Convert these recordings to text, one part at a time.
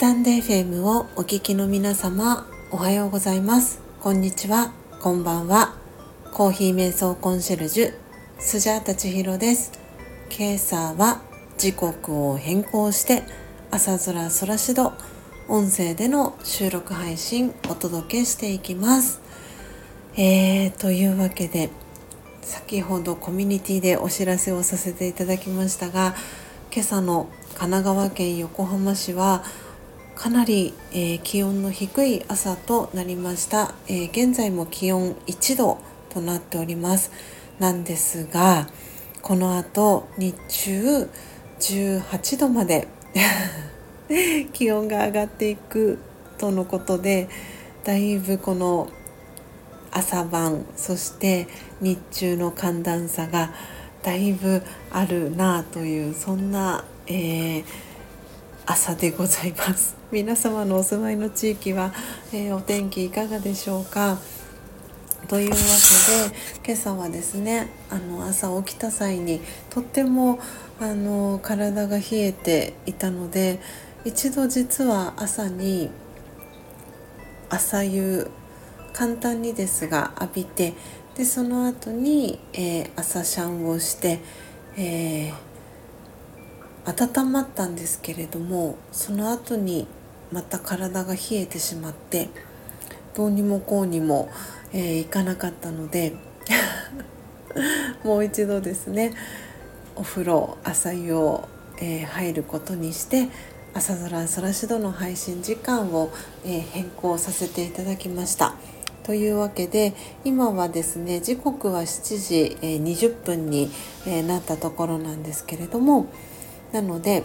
タンデ FM をお聞きの皆様おはようございます。こんにちは。こんばんは。コーヒー瞑想コンシェルジュスジャータチヒロです。今朝は時刻を変更して朝空空しど音声での収録配信お届けしていきます。えー、というわけで先ほどコミュニティでお知らせをさせていただきましたが今朝の神奈川県横浜市はかなり、えー、気温の低い朝となりました、えー、現在も気温1度となっております。なんですがこの後日中18度まで 気温が上がっていくとのことでだいぶこの朝晩そして日中の寒暖差がだいぶあるなあというそんな、えー、朝でございます。皆様のお住まいの地域は、えー、お天気いかがでしょうか？というわけで今朝はですねあの朝起きた際にとってもあの体が冷えていたので一度実は朝に朝夕簡単にですが浴びてでその後に、えー、朝シャンをして、えー、温まったんですけれどもその後にまた体が冷えてしまってどうにもこうにも、えー、いかなかったので もう一度ですねお風呂朝湯を、えー、入ることにして朝空空しどの配信時間を、えー、変更させていただきました。というわけで今はですね時刻は7時20分になったところなんですけれどもなので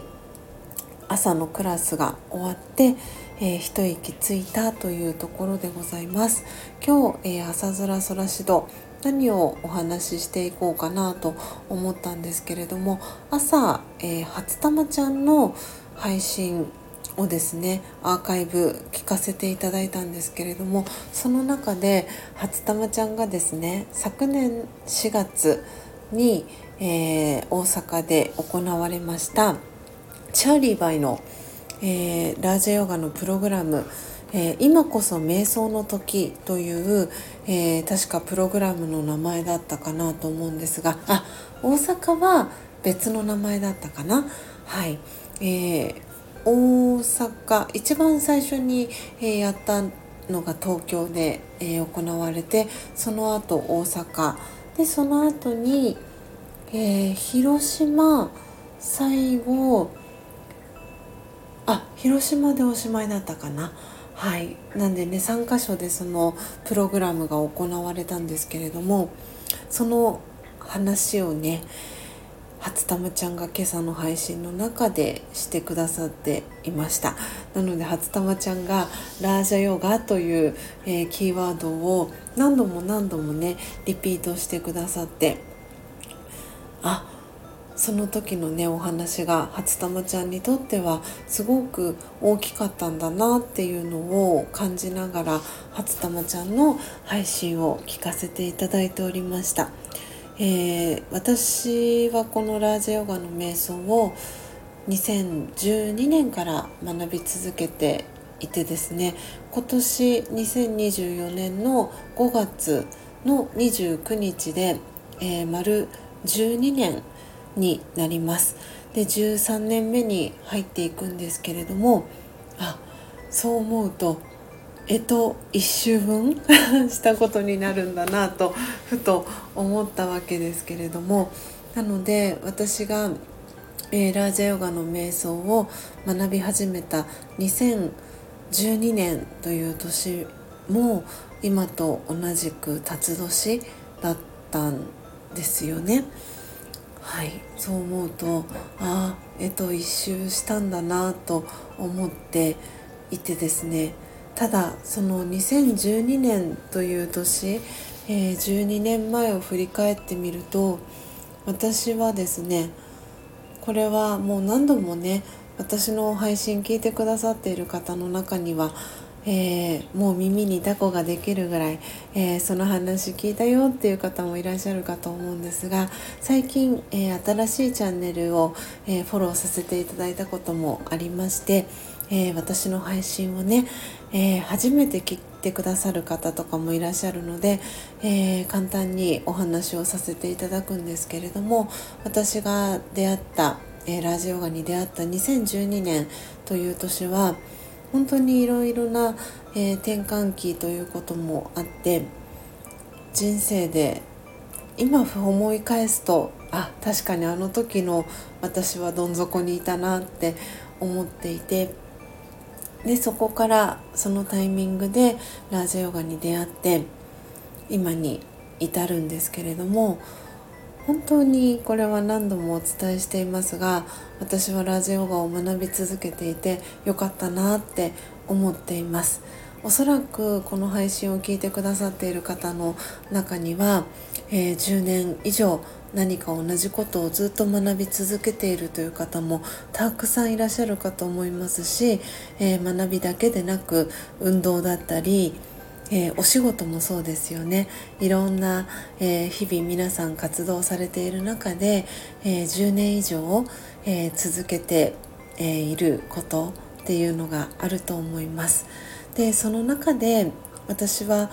朝のクラスが終わって、えー、一息ついたというところでございます。今日、えー、朝空空しど何をお話ししていこうかなと思ったんですけれども朝、えー、初玉ちゃんの配信をですねアーカイブ聞かせていただいたんですけれどもその中で初玉ちゃんがですね昨年4月に、えー、大阪で行われましたチャーリーバイの、えー、ラージャヨガのプログラムえー、今こそ瞑想の時という、えー、確かプログラムの名前だったかなと思うんですがあ大阪は別の名前だったかな？はい、えー、大阪一番最初に、えやったのが東京で、え行われてその後大阪。でその後に、えー、広島最後あ広島でおしまいだったかな。はい。なんでね3か所でそのプログラムが行われたんですけれどもその話をね初玉ちゃんが今朝の配信の中でしてくださっていました。なので初玉ちゃんがラージャヨガという、えー、キーワードを何度も何度もねリピートしてくださってあその時のねお話が初玉ちゃんにとってはすごく大きかったんだなっていうのを感じながら初玉ちゃんの配信を聞かせていただいておりました。えー、私はこのラージヨガの瞑想を2012年から学び続けていてですね今年2024年の5月の29日で、えー、丸12年になります。で13年目に入っていくんですけれどもあそう思うとえと1周分 したことになるんだなとふと思ったわけですけれどもなので私が、えー、ラージャヨガの瞑想を学び始めた2012年という年も今と同じく辰年だったんですですよね。はいそう思うとああえっと一周したんだなと思っていてですねただその2012年という年、えー、12年前を振り返ってみると私はですねこれはもう何度もね私の配信聞いてくださっている方の中にはえー、もう耳にタコができるぐらい、えー、その話聞いたよっていう方もいらっしゃるかと思うんですが最近、えー、新しいチャンネルを、えフォローさせていただいたこともありまして、え、私の配信をね、え、初めて聞いてくださる方とかもいらっしゃるので、えー、簡単にお話をさせていただくんですけれども私が出会った、えラジオガに出会った2012年という年は本当にいろいろな、え転換期ということもあって人生で今思い返すとあ確かにあの時の私はどん底にいたなって思っていてでそこからそのタイミングでラージヨガに出会って今に至るんですけれども本当にこれは何度もお伝えしていますが私はラジヨガを学び続けていてよかったなって思っています。おそらくこの配信を聞いてくださっている方の中には、えー、10年以上何か同じことをずっと学び続けているという方もたくさんいらっしゃるかと思いますし、えー、学びだけでなく運動だったり、えー、お仕事もそうですよねいろんな、えー、日々皆さん活動されている中で、え10年以上、え続けて、えいることっていうのがあると思います。でその中で私は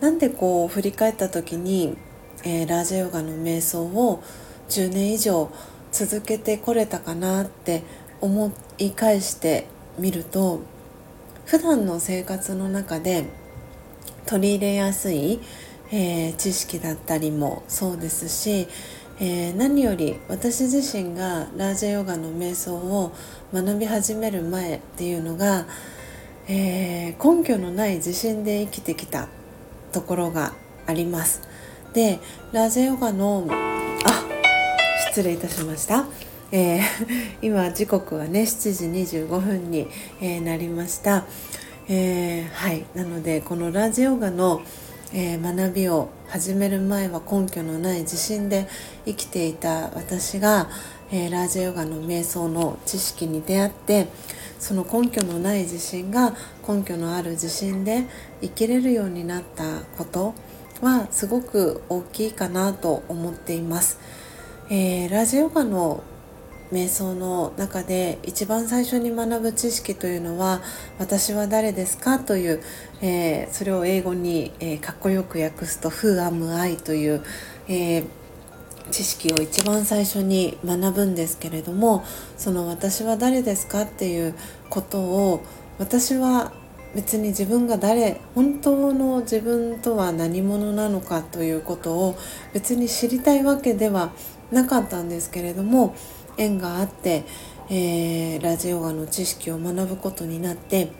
なんでこう振り返った時にえー、ラージャヨガの瞑想を10年以上続けてこれたかなって思い返してみると普段の生活の中で取り入れやすい、えー、知識だったりもそうですし、えー、何より私自身がラージャヨガの瞑想を学び始める前っていうのが、えー、根拠のない自信で生きてきたところがあります。でラージェヨガのあ失礼いたしました、えー、今時刻はね7時25分に、えー、なりました、えー、はいなのでこのラージヨガの、え学びを始める前は根拠のない自信で生きていた私が、えラージヨガの瞑想の知識に出会ってその根拠のない自信が根拠のある自信で生きれるようになったことはすごく大きいかなと思っています。えー、ラジオガの瞑想の中で一番最初に学ぶ知識というのは「私は誰ですか?」という、えー、それを英語に、えー、かっこよく訳すと「Who am I?」という、えー、知識を一番最初に学ぶんですけれどもその「私は誰ですか?」っていうことを私は別に自分が誰本当の自分とは何者なのかということを別に知りたいわけではなかったんですけれども縁があって、えー、ラジオガの知識を学ぶことになって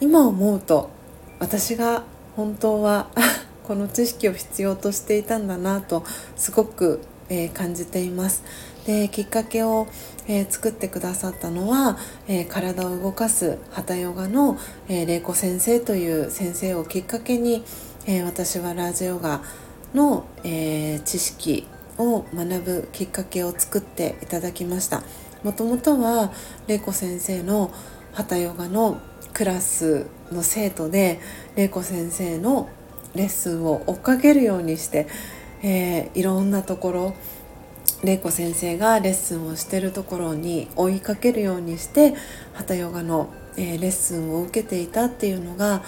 今思うと私が本当は この知識を必要としていたんだなとすごく、えー、感じています。できっかけを、えー、作ってくださったのは、えー、体を動かすハタヨガの、えー、玲子先生という先生をきっかけに、え私はラージヨガの、え知識を学ぶきっかけを作っていただきました。もともとは玲子先生のハタヨガのクラスの生徒で玲子先生のレッスンを追っかけるようにして、えー、いろんなところ玲子先生がレッスンをしてるところに追いかけるようにしてハタヨガの、えー、レッスンを受けていたっていうのが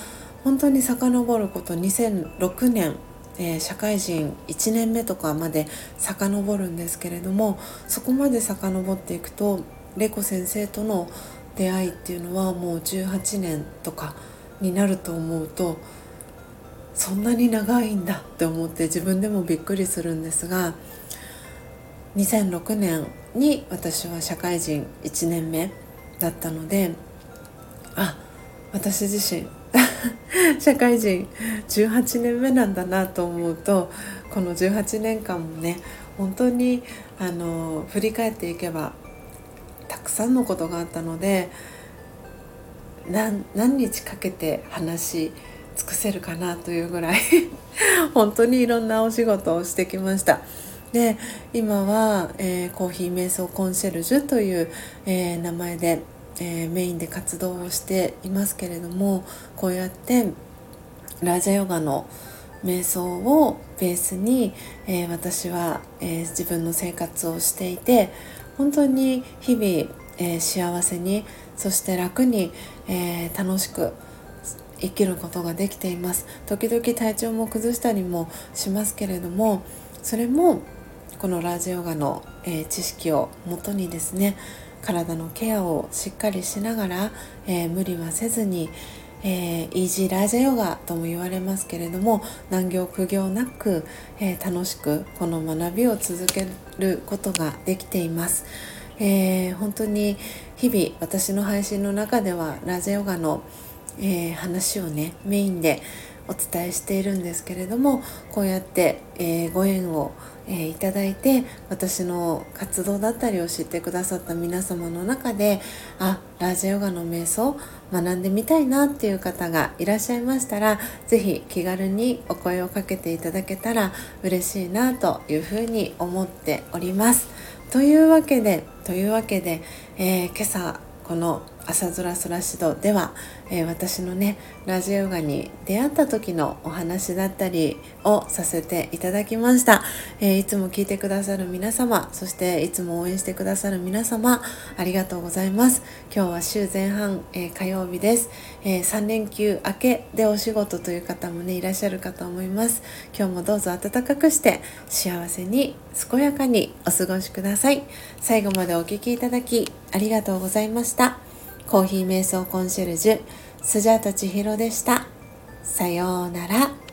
本当に遡ること2006年、えー、社会人1年目とかまで遡るんですけれどもそこまで遡っていくと玲子先生との出会いっていうのはもう18年とかになると思うとそんなに長いんだって思って自分でもびっくりするんですが2006年に私は社会人1年目だったのであ私自身 社会人18年目なんだなと思うとこの18年間もね本当にあの振り返っていけばたくさんのことがあったので何日かけて話し尽くせるかなというぐらい 本当にいろんなお仕事をしてきました。で今は、えー、コーヒー瞑想コンシェルジュという、えー、名前で、えー、メインで活動をしていますけれどもこうやってラージャヨガの瞑想をベースに、え私は、え自分の生活をしていて本当に日々、えー、幸せにそして楽に、え、楽しく生きることができています。時々体調も崩したりもしますけれどもそれもこのラージヨガの、え、知識をもとにですね体のケアをしっかりしながら、えー、無理はせずに、えー、イージーラージャヨガとも言われますけれども難行苦行なく、え楽しくこの学びを続けることができています。え本当に日々私の配信の中ではラージャヨガの、え話をねメインでお伝えしているんですけれどもこうやって、え、ご縁を、え、いただいて私の活動だったりを知ってくださった皆様の中であラージヨガの瞑想学んでみたいなっていう方がいらっしゃいましたら是非気軽にお声をかけていただけたら嬉しいなというふうに思っております。というわけでというわけで、えー、今朝この朝空空指導では、えー、私のねラジオヨガに出会った時のお話だったりをさせていただきました、えー、いつも聞いてくださる皆様そしていつも応援してくださる皆様ありがとうございます。今日は週前半、えー、火曜日です、え3連休明けでお仕事という方もねいらっしゃるかと思います。今日もどうぞ暖かくして幸せに健やかにお過ごしください。最後までお聴きいただきありがとうございました。コーヒー瞑想コンシェルジュスジャータ千尋でした。さようなら。